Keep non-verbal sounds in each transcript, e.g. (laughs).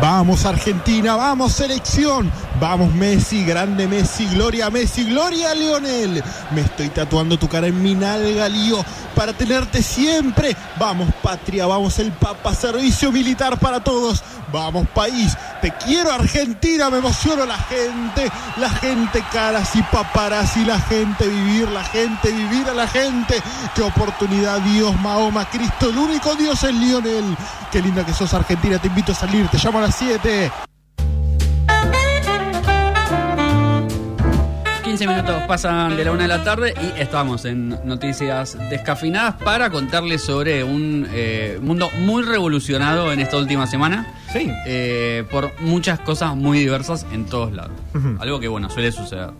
Vamos Argentina, vamos selección, vamos Messi, grande Messi, gloria Messi, gloria Lionel. Me estoy tatuando tu cara en mi nalga, lío, para tenerte siempre. Vamos patria, vamos el Papa, servicio militar para todos. Vamos país, te quiero Argentina, me emociono la gente, la gente caras y paparazzi, la gente vivir, la gente vivir a la gente. Qué oportunidad, Dios, Mahoma, Cristo, el único Dios es Lionel. Qué linda que sos Argentina, te invito a salir, te llamo a las 7. 15 minutos pasan de la una de la tarde y estamos en Noticias Descafinadas para contarles sobre un eh, mundo muy revolucionado en esta última semana. Sí. eh, por muchas cosas muy diversas en todos lados. Algo que, bueno, suele suceder.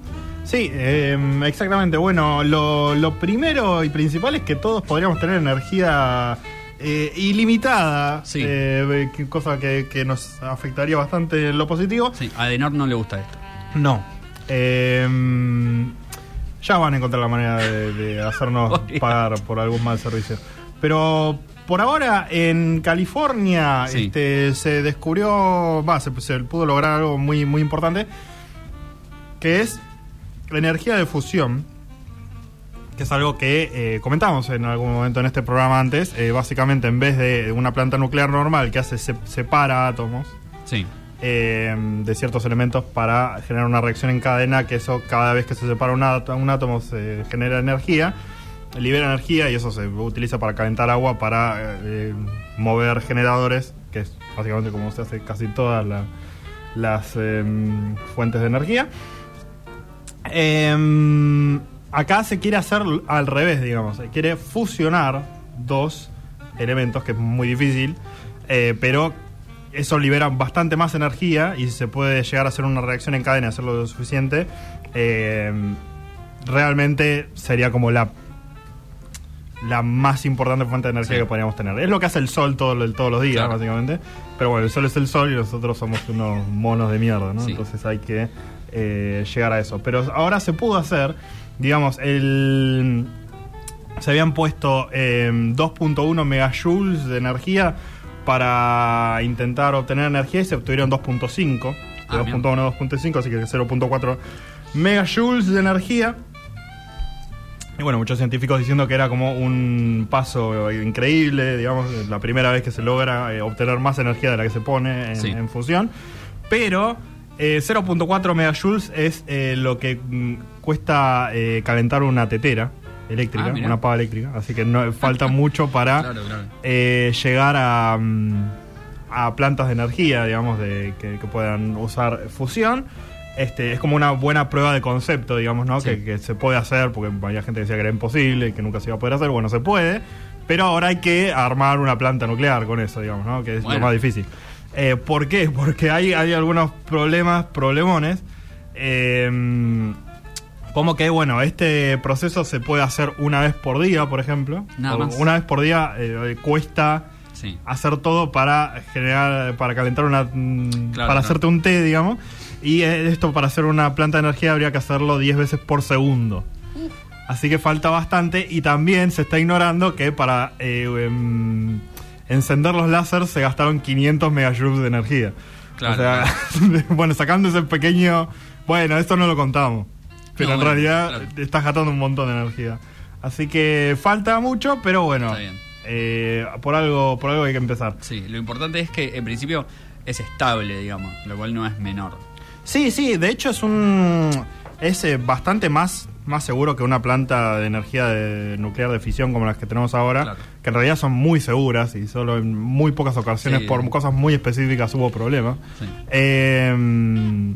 Sí, eh, exactamente. Bueno, lo, lo primero y principal es que todos podríamos tener energía eh, ilimitada, Sí. eh, que- cosa que, que nos afectaría bastante en lo positivo. Sí, a Denor no le gusta esto. No. Eh, ya van a encontrar la manera de, de hacernos (laughs) pagar por algún mal servicio. Pero por ahora en California Sí. este, se descubrió, se, se pudo lograr algo muy, muy importante, que es la energía de fusión, que es algo que eh, comentamos en algún momento en este programa antes. Eh, básicamente, en vez de una planta nuclear normal que hace se- separa átomos, Sí. Eh, de ciertos elementos para generar una reacción en cadena, que eso cada vez que se separa un, át- un átomo se genera energía, libera energía y eso se utiliza para calentar agua, para eh, mover generadores, que es básicamente como se hace casi todas la- las em, fuentes de energía. Em, acá se quiere hacer al revés, digamos. Se quiere fusionar dos elementos, que es muy difícil, eh, pero eso libera bastante más energía y se puede llegar a hacer una reacción en cadena, hacerlo lo suficiente. eh, realmente sería como la la más importante fuente de energía Sí. que podríamos tener. Es lo que hace el sol todo, todos los días, Claro. básicamente. Pero bueno, el sol es el sol y nosotros somos unos monos de mierda, ¿no? Sí. Entonces hay que eh, llegar a eso. Pero ahora se pudo hacer, digamos, el se habían puesto eh, 2.1 megajoules de energía para intentar obtener energía y se obtuvieron 2.5. Ah, De 2.1 a 2.5, así que 0.4 megajoules de energía. Y bueno, muchos científicos diciendo que era como un paso increíble, digamos, la primera vez que se logra eh, obtener más energía de la que se pone en, Sí. en fusión. Pero eh, 0.4 megajoules es eh, lo que mm, cuesta eh, calentar una tetera eléctrica, Ah, una pava eléctrica. Así que no, falta (laughs) mucho para Claro, claro. eh, llegar a, mm, a plantas de energía, digamos, de, que, que puedan usar fusión. Este, es como una buena prueba de concepto, digamos, ¿no? Sí. Que, que se puede hacer, porque había gente que decía que era imposible y que nunca se iba a poder hacer. Bueno, se puede, pero ahora hay que armar una planta nuclear con eso, digamos, ¿no? Que es Bueno. lo más difícil. Eh, ¿Por qué? (laughs) Porque hay, hay algunos problemas, problemones. eh, como que, bueno, este proceso se puede hacer una vez por día, por ejemplo. Nada más. Una vez por día eh, cuesta Sí. hacer todo para generar, para calentar una, mm, Claro, para claro. hacerte un té, digamos. Y eh, esto para hacer una planta de energía habría que hacerlo 10 veces por segundo. Así que falta bastante y también se está ignorando que para eh, em, encender los láseres se gastaron 500 megajoules de energía. Claro, O sea, (laughs) bueno, sacando ese pequeño... Bueno, esto no lo contamos. Pero No, en bueno, realidad claro. te estás gastando un montón de energía. Así que falta mucho, pero bueno. Está bien. eh, por algo por algo hay que empezar. Sí, lo importante es que en principio es estable, digamos, lo cual no es menor. Sí, sí, de hecho es un es eh, bastante más más seguro que una planta de energía de- nuclear de fisión como las que tenemos ahora, Claro. que en realidad son muy seguras y solo en muy pocas ocasiones Sí. por cosas muy específicas hubo problemas. Sí. Eh,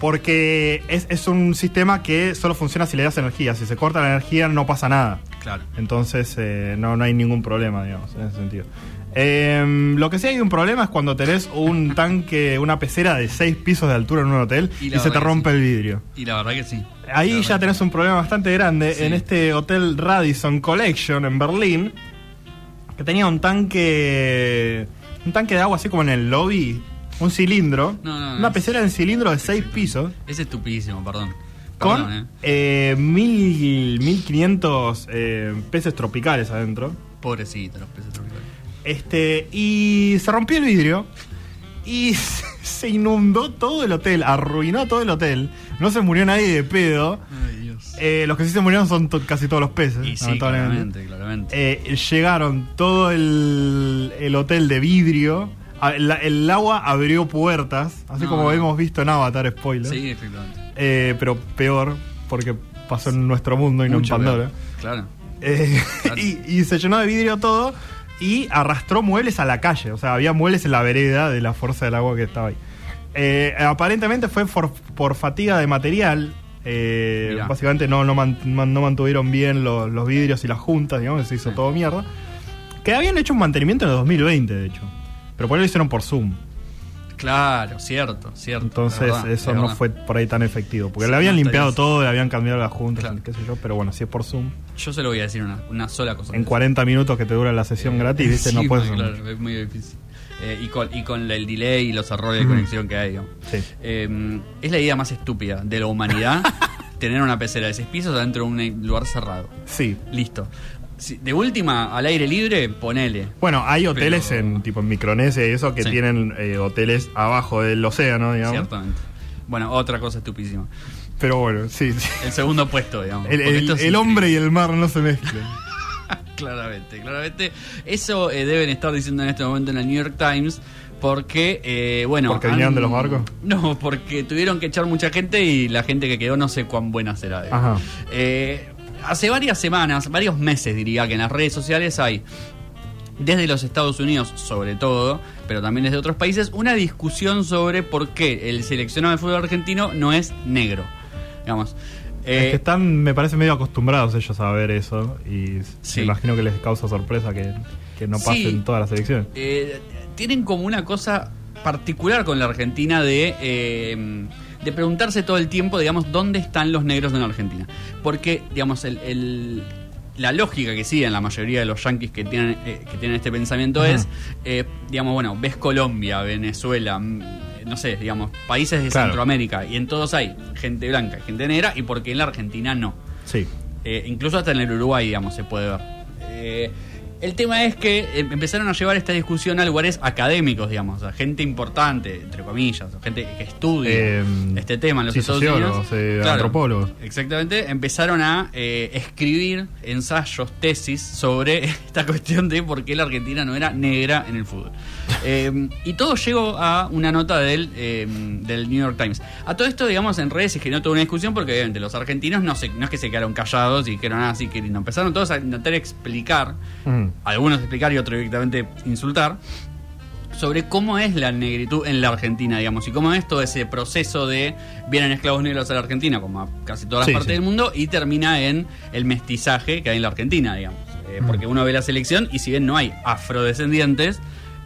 porque es, es un sistema que solo funciona si le das energía. Si se corta la energía no pasa nada. Claro. Entonces eh, no, no hay ningún problema, digamos, en ese sentido. Eh, lo que sí hay un problema es cuando tenés un tanque, una pecera de 6 pisos de altura en un hotel Y se te rompe sí. el vidrio. Y la verdad que sí. Ahí ya tenés un problema bastante grande Sí. en este hotel Radisson Collection en Berlín, que tenía un tanque, un tanque de agua así como en el lobby, un cilindro, No, no, no, una pecera en cilindro de 6 pisos. Es estupidísimo, perdón. Con Perdón, eh. eh, mil, 1500 eh, peces tropicales adentro. Pobrecito los peces tropicales. Este, y se rompió el vidrio y (laughs) se inundó todo el hotel, arruinó todo el hotel. No se murió nadie de pedo. Ay, Dios. Eh, los que sí se murieron son to- casi todos los peces. y sí, claramente, claramente. Eh, llegaron todo el, el hotel de vidrio. La- el agua abrió puertas, así No. como hemos visto en Avatar, spoiler. sí, efectivamente. Eh, pero peor, porque pasó en nuestro mundo y Mucho no en Pandora. peor. Claro. Eh, Claro. (laughs) y, y se llenó de vidrio todo y arrastró muebles a la calle. O sea, había muebles en la vereda de la fuerza del agua que estaba ahí. Eh, aparentemente fue por, por fatiga de material. Eh, básicamente no, no, man- man- no mantuvieron bien lo- los vidrios y las juntas, digamos, se hizo Sí. todo mierda. Que habían hecho un mantenimiento en el 2020, de hecho. Pero por ahí lo hicieron por Zoom. Claro, cierto, cierto. Entonces verdad, eso es no fue por ahí tan efectivo. Porque Sí, le habían no limpiado todo, le habían cambiado las juntas, Claro. qué sé yo. Pero bueno, si es por Zoom. Yo se lo voy a decir una, una sola cosa. En 40 minutos que te dura la sesión gratis, ¿viste? Sí, no puedes. claro, es muy difícil. Eh, y, con, y con el delay y los errores de Mm. conexión que hay. Sí. Eh, es la idea más estúpida de la humanidad (laughs) tener una pecera de seis pisos adentro de un lugar cerrado. Sí. Listo. De última, al aire libre, ponele. Bueno, hay hoteles Pero- en tipo en Micronesia y eso que Sí. tienen eh, hoteles abajo del océano, digamos. Ciertamente. Bueno, otra cosa estupísima. Pero bueno, sí. sí. El segundo puesto, digamos. El, hombre y el mar no se mezclan. (laughs) Claramente, claramente. Eso eh, deben estar diciendo en este momento en el New York Times. Porque, eh, bueno. ¿Porque vinieron de los barcos? (laughs) No, porque tuvieron que echar mucha gente y la gente que quedó no sé cuán buena será. Ajá. Eh, hace varias semanas, varios meses diría que en las redes sociales hay, desde los Estados Unidos sobre todo, pero también desde otros países, una discusión sobre por qué el seleccionado de fútbol argentino no es negro. Digamos. es Eh, que están, me parece, medio acostumbrados ellos a ver eso y Sí. me imagino que les causa sorpresa que, que no Sí. pasen todas las elecciones. eh, tienen como una cosa particular con la Argentina de, eh, de preguntarse todo el tiempo, digamos, dónde están los negros en la Argentina. Porque, digamos, el, el- la lógica que siguen la mayoría de los yanquis que tienen, eh, que tienen este pensamiento Ajá. es, eh, digamos, bueno, ves Colombia, Venezuela, mm, no sé, digamos, países de Claro. Centroamérica, y en todos hay gente blanca gente negra, y porque en la Argentina no. Sí. Eh, incluso hasta en el Uruguay, digamos, se puede ver. El tema es que eh, empezaron a llevar esta discusión a lugares académicos, digamos, a gente importante, entre comillas, gente que estudia Eh, este tema en los sí, Estados sociólogos, Unidos. eh, antropólogos. Exactamente, empezaron a eh, escribir ensayos, tesis sobre (laughs) esta cuestión de por qué la Argentina no era negra en el fútbol. Eh, y todo llegó a una nota del, eh, del New York Times. A todo esto, digamos, en redes se generó toda una discusión porque obviamente los argentinos no, se, no es que se quedaron callados y que eran así que no, empezaron todos a intentar explicar, Mm. algunos explicar y otros directamente insultar, sobre cómo es la negritud en la Argentina, digamos, y cómo es todo ese proceso de vienen esclavos negros a la Argentina, como a casi todas las Sí, partes sí. del mundo, y termina en el mestizaje que hay en la Argentina, digamos. Eh, porque uno ve la selección y si bien no hay afrodescendientes,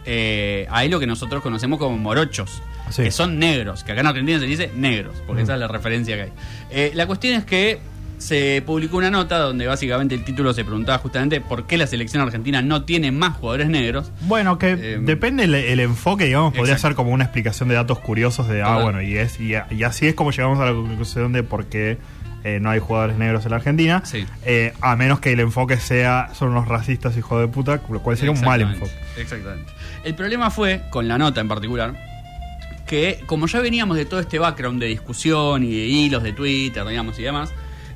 eh, hay lo que nosotros conocemos como morochos, Sí. que son negros, que acá en Argentina se dice negros, porque Mm. esa es la referencia que hay. Eh, la cuestión es que se publicó una nota donde básicamente el título se preguntaba justamente por qué la selección argentina no tiene más jugadores negros. Bueno, que Eh, depende el, el enfoque, digamos, podría exacto. ser como una explicación de datos curiosos de, ah, Total. bueno, y es y, y así es como llegamos a la conclusión de por qué eh, no hay jugadores negros en la Argentina, Sí. Eh, a menos que el enfoque sea son unos racistas hijos de puta, lo cual sería un mal enfoque. Exactamente. El problema fue, con la nota en particular, que como ya veníamos de todo este background de discusión y de hilos de Twitter, digamos, y demás,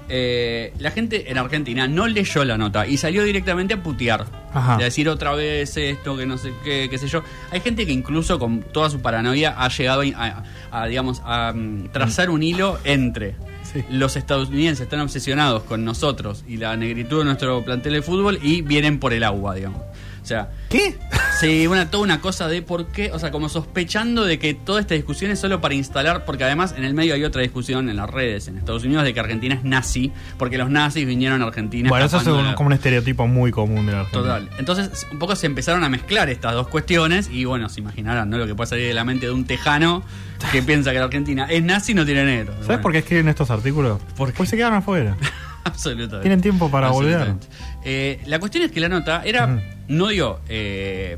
eh, la gente en Argentina no leyó la nota y salió directamente a putear. Ajá. A decir otra vez esto, que no sé qué, qué sé yo. Hay gente que incluso con toda su paranoia ha llegado a, a, digamos, a mm, trazar un hilo entre Sí. los estadounidenses están obsesionados con nosotros y la negritud de nuestro plantel de fútbol y vienen por el agua, digamos. O sea, ¿Qué? Sí, una, toda una cosa de por qué, o sea, como sospechando de que toda esta discusión es solo para instalar, porque además en el medio hay otra discusión en las redes, en Estados Unidos, de que Argentina es nazi, porque los nazis vinieron a Argentina. Bueno, eso es un- la- como un estereotipo muy común de la Argentina. Total. Entonces, un poco se empezaron a mezclar estas dos cuestiones y bueno, se imaginarán, ¿no? Lo que puede salir de la mente de un tejano que (laughs) piensa que la Argentina es nazi y no tiene negro. ¿Sabes Bueno, por qué escriben estos artículos? ¿Por qué? Pues se quedan afuera. (laughs) (laughs) Absolutamente. Tienen tiempo para volver. Eh, la cuestión es que la nota era, no dio, eh,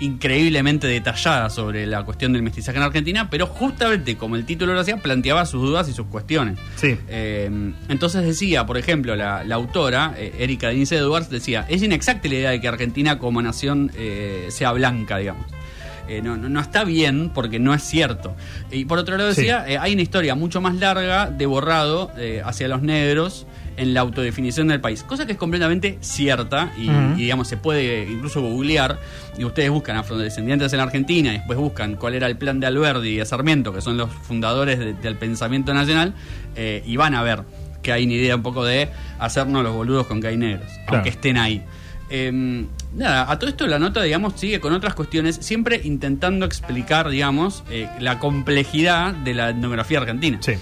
increíblemente detallada sobre la cuestión del mestizaje en Argentina, pero justamente como el título lo hacía, planteaba sus dudas y sus cuestiones. Sí. Eh, entonces decía, por ejemplo, la, la autora, eh, Erika Denise Edwards, decía, es inexacta la idea de que Argentina como nación eh, sea blanca, digamos. Eh, no, no, está bien porque no es cierto. Y por otro lado Sí. decía, eh, hay una historia mucho más larga de borrado eh, hacia los negros en la autodefinición del país, cosa que es completamente cierta y, digamos se puede incluso googlear y ustedes buscan afrodescendientes en la Argentina y después buscan cuál era el plan de Alberdi y de Sarmiento, que son los fundadores de- del pensamiento nacional, y van a ver que hay una idea un poco de hacernos los boludos con que hay negros, Claro. aunque estén ahí. Eh, nada, a todo esto la nota, digamos, sigue con otras cuestiones, siempre intentando explicar, digamos, eh, la complejidad de la etnografía argentina. Sí.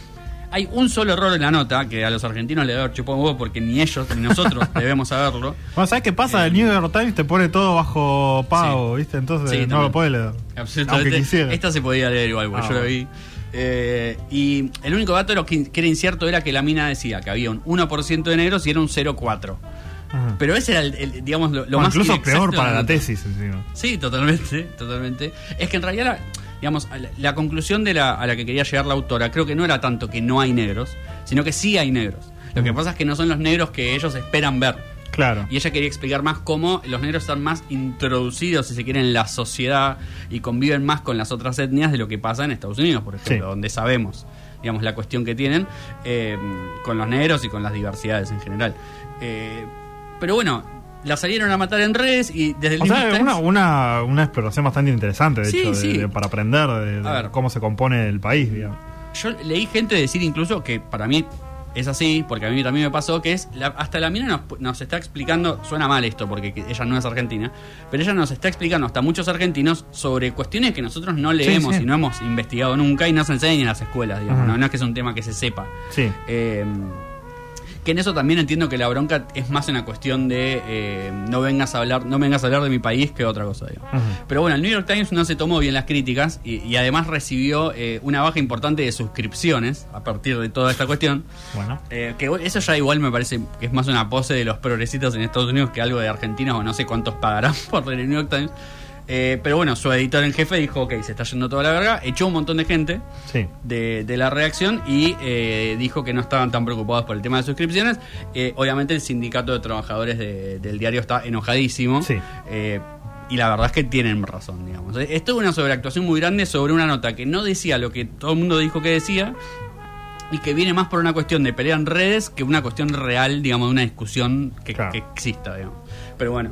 Hay un solo error en la nota, que a los argentinos le debe un huevo porque ni ellos ni nosotros (laughs) debemos saberlo. Bueno, ¿sabes qué pasa? El New York Times te pone todo bajo pago, Sí. ¿viste? Entonces Sí, no también. lo puedes leer. Absolutamente. Aunque quisiera. Esta se podía leer igual, porque Ah, yo bueno. vi. Eh, y el único dato que era incierto era que la mina decía que había un 1% de negros y era un 0,4. Pero ese era, el, el- digamos, lo, lo más incluso peor para la tesis encima. Sí, totalmente, (laughs) totalmente. Es que en realidad, la, digamos, la, la conclusión de la, a la que quería llegar la autora creo que no era tanto que no hay negros, sino que sí hay negros. Lo que pasa es que no son los negros que ellos esperan ver. Claro. Y ella quería explicar más cómo los negros están más introducidos, si se quiere, en la sociedad y conviven más con las otras etnias de lo que pasa en Estados Unidos, por ejemplo, Sí. donde sabemos, digamos, la cuestión que tienen eh, con los negros y con las diversidades en general. Eh, pero bueno, la salieron a matar en redes y desde el O sea, una, una, una exploración bastante interesante, de Sí, hecho, de- sí. de- para aprender de, cómo se compone el país, digamos. Yo leí gente decir incluso que para mí es así, porque a mí también me pasó, que es, la- hasta la mina nos, nos está explicando, suena mal esto porque que ella no es argentina, pero ella nos está explicando hasta muchos argentinos sobre cuestiones que nosotros no leemos sí. y no hemos investigado nunca y no se enseñan en las escuelas, digamos, no, no es que es un tema que se sepa. Sí. Eh, que en eso también entiendo que la bronca es más una cuestión de eh, no vengas a hablar, no vengas a hablar de mi país que otra cosa. Ujú. Pero bueno, el New York Times no se tomó bien las críticas y, y además recibió eh, una baja importante de suscripciones a partir de toda esta cuestión. Bueno. Eh, que eso ya igual me parece que es más una pose de los progresistas en Estados Unidos que algo de argentinos o no sé cuántos pagarán (laughs) por el New York Times. Eh, pero bueno, su editor en jefe dijo, ok, se está yendo toda la verga, echó un montón de gente Sí. de, de la reacción y eh, dijo que no estaban tan preocupados por el tema de suscripciones. Eh, obviamente el sindicato de trabajadores de- del diario está enojadísimo. Sí. Y la verdad es que tienen razón, digamos. Esto es una sobreactuación muy grande sobre una nota que no decía lo que todo el mundo dijo que decía y que viene más por una cuestión de pelea en redes que una cuestión real, digamos, de una discusión que, Claro. que exista, digamos. Pero bueno,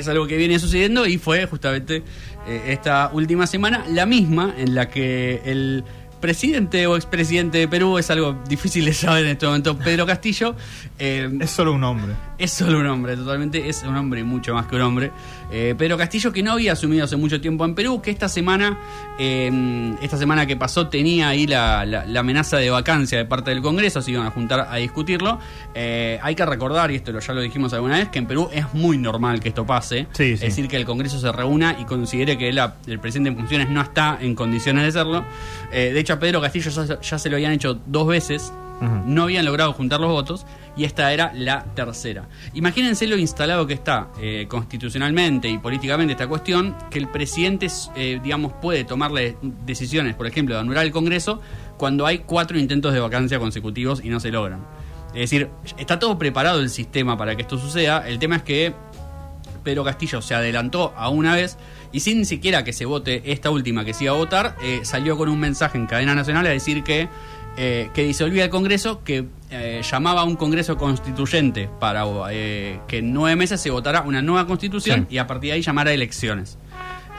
es algo que viene sucediendo y fue justamente eh, esta última semana la misma en la que el presidente o expresidente de Perú, es algo difícil de saber en este momento, Pedro Castillo, eh, Es solo un hombre. Es solo un hombre, totalmente, es un hombre y mucho más que un hombre. Eh, Pedro Castillo, que no había asumido hace mucho tiempo en Perú, que esta semana, eh, esta semana que pasó, tenía ahí la, la- la amenaza de vacancia de parte del Congreso, se iban a juntar a discutirlo. Eh, hay que recordar, y esto lo, ya lo dijimos alguna vez, que en Perú es muy normal que esto pase. Sí, sí. Es decir, que el Congreso se reúna y considere que la- el presidente en funciones no está en condiciones de hacerlo. Eh, de hecho, a Pedro Castillo ya, ya se lo habían hecho dos veces No habían logrado juntar los votos y esta era la tercera. Imagínense lo instalado que está eh, constitucionalmente y políticamente esta cuestión, que el presidente, eh, digamos, puede tomarle decisiones, por ejemplo, de anular el Congreso cuando hay cuatro intentos de vacancia consecutivos y no se logran. Es decir, está todo preparado el sistema para que esto suceda. El tema es que Pedro Castillo se adelantó a una vez y sin siquiera que se vote esta última que se iba a votar, eh, salió con un mensaje en cadena nacional a decir que, eh, que disolvía el Congreso, que eh, llamaba a un Congreso constituyente para eh, que en nueve meses se votara una nueva constitución Sí. y a partir de ahí llamara a elecciones.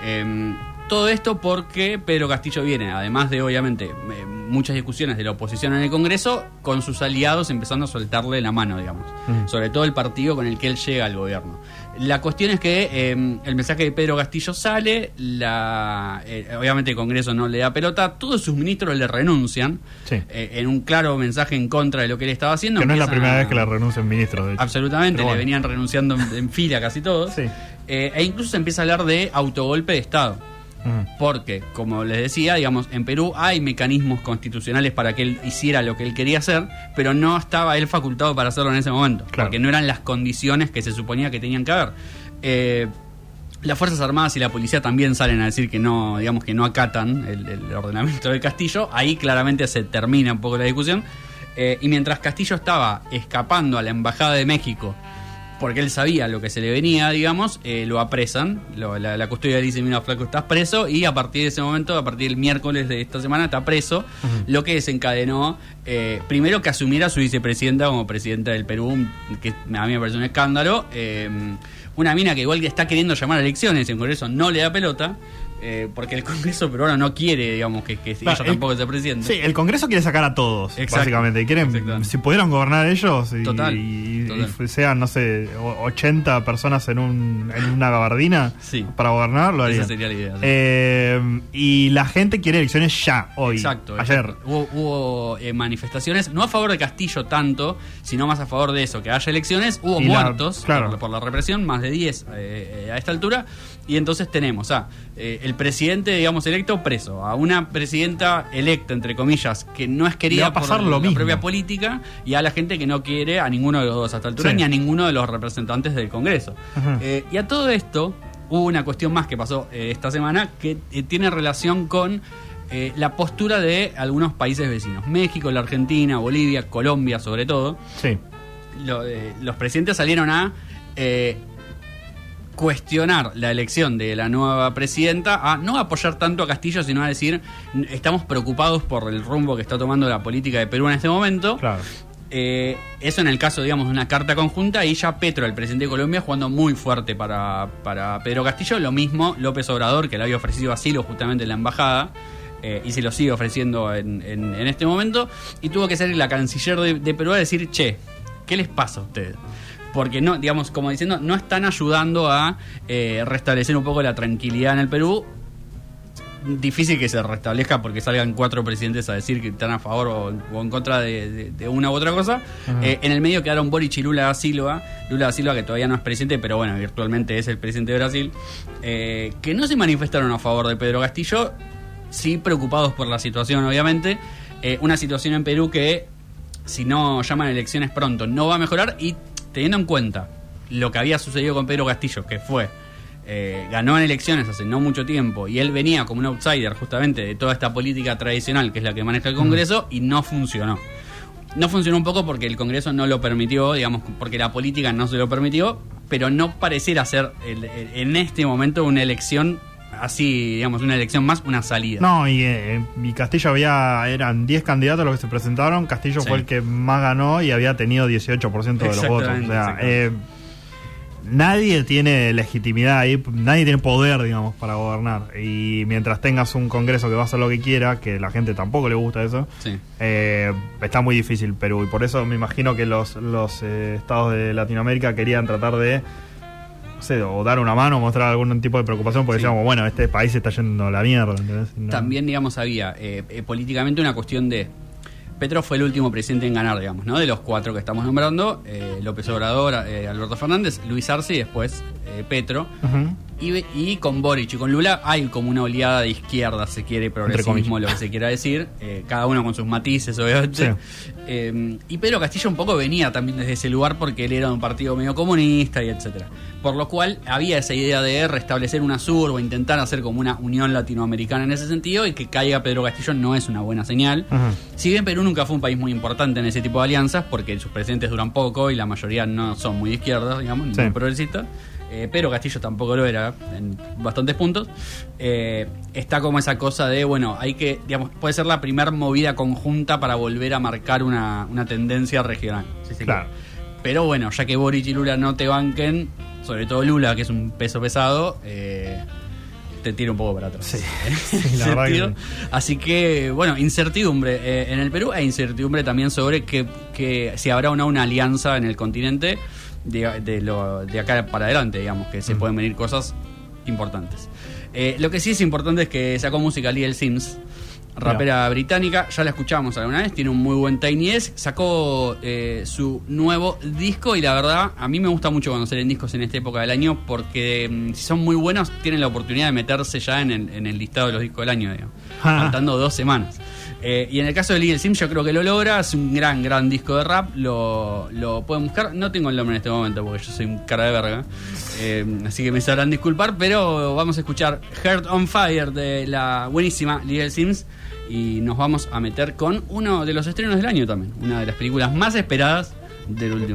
Em, todo esto porque Pedro Castillo viene, además de obviamente eh, muchas discusiones de la oposición en el Congreso, con sus aliados empezando a soltarle la mano, digamos. Mm. Sobre todo el partido con el que él llega al gobierno. La cuestión es que eh, el mensaje de Pedro Castillo sale, la, eh, obviamente el Congreso no le da pelota, todos sus ministros le renuncian Sí. eh, en un claro mensaje en contra de lo que él estaba haciendo. Que no es la primera a- vez que le renuncian ministros, de hecho. Absolutamente, Pero le bueno. venían renunciando en, en fila casi todos. Sí. Eh, e incluso se empieza a hablar de autogolpe de Estado. Porque, como les decía, digamos, en Perú hay mecanismos constitucionales para que él hiciera lo que él quería hacer, pero no estaba él facultado para hacerlo en ese momento, Claro. porque no eran las condiciones que se suponía que tenían que haber. Eh, Las Fuerzas Armadas y la policía también salen a decir que no, digamos que no acatan el, el ordenamiento del Castillo. Ahí claramente se termina un poco la discusión. Eh, y mientras Castillo estaba escapando a la Embajada de México, porque él sabía lo que se le venía, digamos, eh, lo apresan. Lo- la, la custodia le dice, mira, flaco, estás preso. Y a partir de ese momento, a partir del miércoles de esta semana, está preso. Lo que desencadenó, eh, primero que asumiera su vicepresidenta como presidenta del Perú, que a mí me parece un escándalo. Eh, una mina que igual que está queriendo llamar a elecciones, y el Congreso no le da pelota. Eh, porque el Congreso peruano no quiere, digamos, que, que ella el- tampoco sea presidente. Sí, el Congreso quiere sacar a todos, Exacto. básicamente. Quieren, si pudieran gobernar ellos y, Total, y- sean, no sé, o- 80 personas en, un, en una gabardina Sí. para gobernar, lo Esa harían. sería la idea, sí. Eh, y la gente quiere elecciones ya, hoy. Exacto. Ayer. Hubo, hubo, eh, manifestaciones, no a favor de Castillo tanto, sino más a favor de eso, que haya elecciones. Hubo Y la- muertos claro. por, por la represión, más de 10 eh, eh, a esta altura. Y entonces tenemos a eh, el presidente, digamos, electo preso, a una presidenta electa, entre comillas, que no es querida a pasar por lo la mismo. propia política, y a la gente que no quiere a ninguno de los dos a esta altura, Sí. ni a ninguno de los representantes del Congreso. Eh, y a todo esto hubo una cuestión más que pasó eh, esta semana que tiene relación con eh, la postura de algunos países vecinos. México, la Argentina, Bolivia, Colombia sobre todo. Sí. Lo- eh, los presidentes salieron a eh, cuestionar la elección de la nueva presidenta, a no apoyar tanto a Castillo, sino a decir, "N- estamos preocupados por el rumbo que está tomando la política de Perú en este momento. Claro. Eh, eso en el caso, digamos, de una carta conjunta y ya Petro, el presidente de Colombia, jugando muy fuerte para, para Pedro Castillo. Lo mismo López Obrador, que le había ofrecido asilo justamente en la embajada. eh, y se lo sigue ofreciendo en, en- en este momento. Y tuvo que salir la canciller de, de Perú a decir, che, ¿qué les pasa a ustedes? Porque no, digamos, como diciendo, no están ayudando a eh, restablecer un poco la tranquilidad en el Perú difícil que se restablezca porque salgan cuatro presidentes a decir que están a favor o, o en contra de, de- de una u otra cosa. Eh, en el medio quedaron Boric y Lula da Silva. Lula da Silva, que todavía no es presidente, pero bueno, virtualmente es el presidente de Brasil, eh, que no se manifestaron a favor de Pedro Castillo, sí preocupados por la situación, obviamente. Una situación en Perú que, si no llaman elecciones pronto, no va a mejorar y teniendo en cuenta lo que había sucedido con Pedro Castillo, que fue eh, ganó en elecciones hace no mucho tiempo y él venía como un outsider justamente de toda esta política tradicional que es la que maneja el Congreso y no funcionó. No funcionó un poco porque el Congreso no lo permitió, digamos, porque la política no se lo permitió, pero no pareciera ser el- el- en este momento una elección así, digamos, una elección más, una salida. No, y, eh, y Castillo había, eran 10 candidatos los que se presentaron, Castillo Sí. fue el que más ganó y había tenido 18% de los votos. O sea, eh, nadie tiene legitimidad ahí, nadie tiene poder, digamos, para gobernar. Y mientras tengas un Congreso que va a hacer lo que quiera, que la gente tampoco le gusta eso, Sí. eh, está muy difícil Perú. Y por eso me imagino que los, los eh, estados de Latinoamérica querían tratar de... No sé, o dar una mano, mostrar algún tipo de preocupación, porque Sí. decíamos, bueno, este país se está yendo a la mierda. No- También, digamos, había eh, eh, políticamente una cuestión de. Petro fue el último presidente en ganar, digamos, ¿no? De los cuatro que estamos nombrando: eh, López Obrador, Alberto Fernández, Luis Arce y después eh, Petro. Y, con Boric y con Lula hay como una oleada de izquierda, se quiere, progresismo, lo que se quiera decir, eh, cada uno con sus matices, obviamente. Eh, y Pedro Castillo un poco venía también desde ese lugar porque él era de un partido medio comunista y etcétera. Por lo cual había esa idea de restablecer una sur o intentar hacer como una unión latinoamericana en ese sentido y que caiga Pedro Castillo no es una buena señal. Si bien Perú nunca fue un país muy importante en ese tipo de alianzas, porque sus presidentes duran poco y la mayoría no son muy de izquierda, digamos, ni muy progresistas, eh, pero Castillo tampoco lo era en bastantes puntos. eh, está como esa cosa de, bueno, hay que, digamos, puede ser la primera movida conjunta para volver a marcar una, una tendencia regional. si se Claro. Pero bueno, ya que Boric y Lula no te banquen, sobre todo Lula, que es un peso pesado, eh, te tira un poco para atrás. Sí. (laughs) Sí, la que. Así que, bueno, incertidumbre eh, en el Perú e incertidumbre también sobre que, que si habrá o no una alianza en el continente de, de lo, de acá para adelante, digamos, que se pueden venir cosas importantes. Eh, lo que sí es importante es que sacó música Lil Sims, rapera británica, ya la escuchamos alguna vez, tiene un muy buen Tiny Desk, sacó eh, su nuevo disco y la verdad a mí me gusta mucho cuando salen discos en esta época del año porque mm, si son muy buenos tienen la oportunidad de meterse ya en el, en el listado de los discos del año, digamos, Ah. faltando dos semanas. Eh, y en el caso de Little Sims yo creo que lo logra, es un gran, gran disco de rap, lo, lo pueden buscar, no tengo el nombre en este momento porque yo soy un cara de verga, eh, así que me sabrán disculpar, pero vamos a escuchar Heart on Fire de la buenísima Little Sims. Y nos vamos a meter con uno de los estrenos del año también, una de las películas más esperadas del último